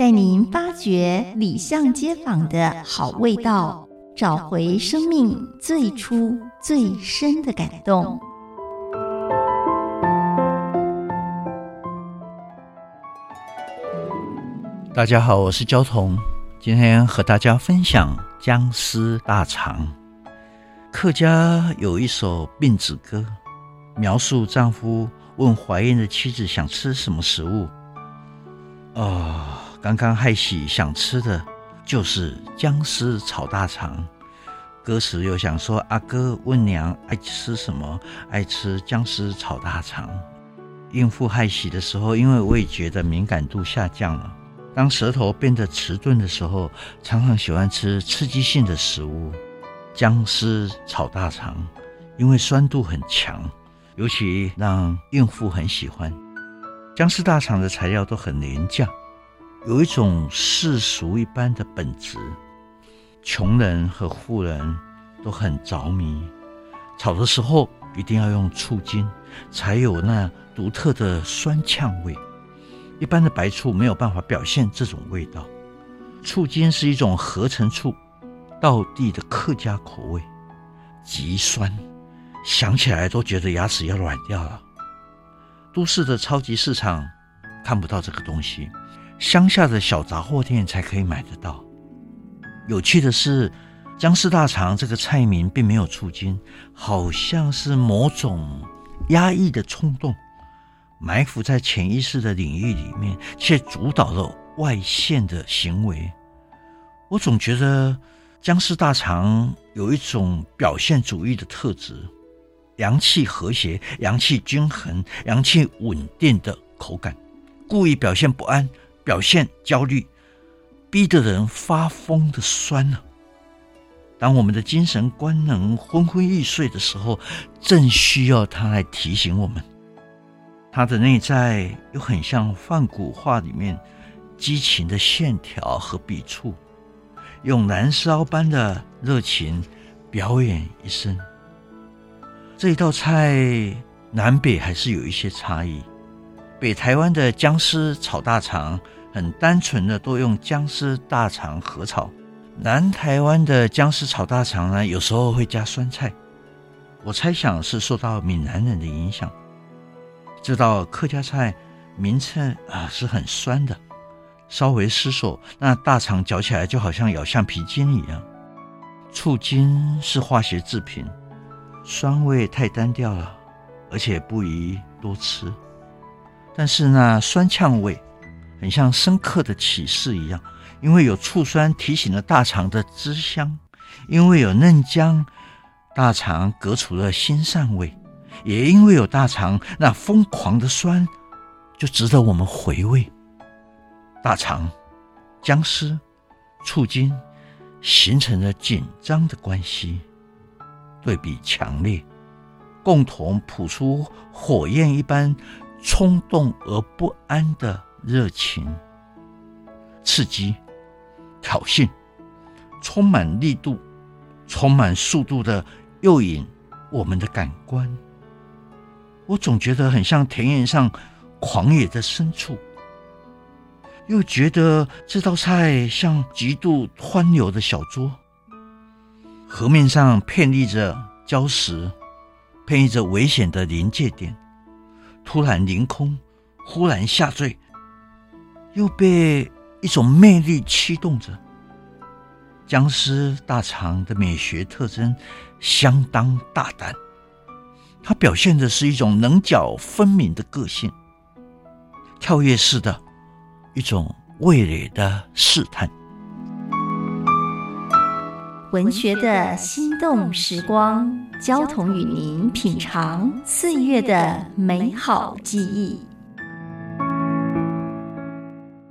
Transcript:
带您发掘里巷街坊的好味道，找回生命最初最深的感动。大家好，我是焦桐，今天和大家分享姜丝大肠。客家有一首病子歌，描述丈夫问怀孕的妻子想吃什么食物。哦，刚刚害喜想吃的就是姜丝炒大肠。歌词又想说，阿哥问娘爱吃什么，爱吃姜丝炒大肠。孕妇害喜的时候，因为味觉的敏感度下降了。当舌头变得迟钝的时候，常常喜欢吃刺激性的食物，姜丝炒大肠，因为酸度很强，尤其让孕妇很喜欢。姜丝大肠的材料都很廉价，有一种世俗一般的本质，穷人和富人都很着迷。炒的时候一定要用醋精，才有那独特的酸呛味。一般的白醋没有办法表现这种味道，醋精是一种合成醋，道地的客家口味，极酸，想起来都觉得牙齿要软掉了。都市的超级市场看不到这个东西，乡下的小杂货店才可以买得到。有趣的是，姜丝大肠这个菜名并没有出金，好像是某种压抑的冲动。埋伏在潜意识的领域里面，却主导了外现的行为。我总觉得姜丝大肠有一种表现主义的特质，阳气和谐、阳气均衡、阳气稳定的口感，故意表现不安、表现焦虑，逼得人发疯的酸呢、啊。当我们的精神官能昏昏欲睡的时候，正需要它来提醒我们。它的内在又很像梵谷画里面激情的线条和笔触，用燃烧般的热情表演一生。这一道菜南北还是有一些差异。北台湾的姜丝炒大肠很单纯的都用姜丝大肠合炒，南台湾的姜丝炒大肠呢，有时候会加酸菜。我猜想是受到闽南人的影响。这道客家菜名称啊是很酸的，稍微失手，那大肠嚼起来就好像咬橡皮筋一样。醋精是化学制品，酸味太单调了，而且不宜多吃。但是那酸呛味，很像深刻的启示一样，因为有醋酸提醒了大肠的汁香，因为有嫩姜，大肠隔除了腥膻味。也因为有大肠那疯狂的酸，就值得我们回味。大肠、姜丝、醋精形成了紧张的关系，对比强烈，共同谱出火焰一般冲动而不安的热情，刺激、挑衅，充满力度、充满速度的诱引我们的感官。我总觉得很像田野上狂野的牲畜，又觉得这道菜像极度湍流的小舟，河面上遍立着礁石，遍历着危险的临界点，突然凌空，忽然下坠，又被一种魅力驱动着。僵尸大肠的美学特征相当大胆。它表现的是一种棱角分明的个性，跳跃式的，一种味蕾的试探。文学的心动时光，交同与您品尝岁月的美好记忆。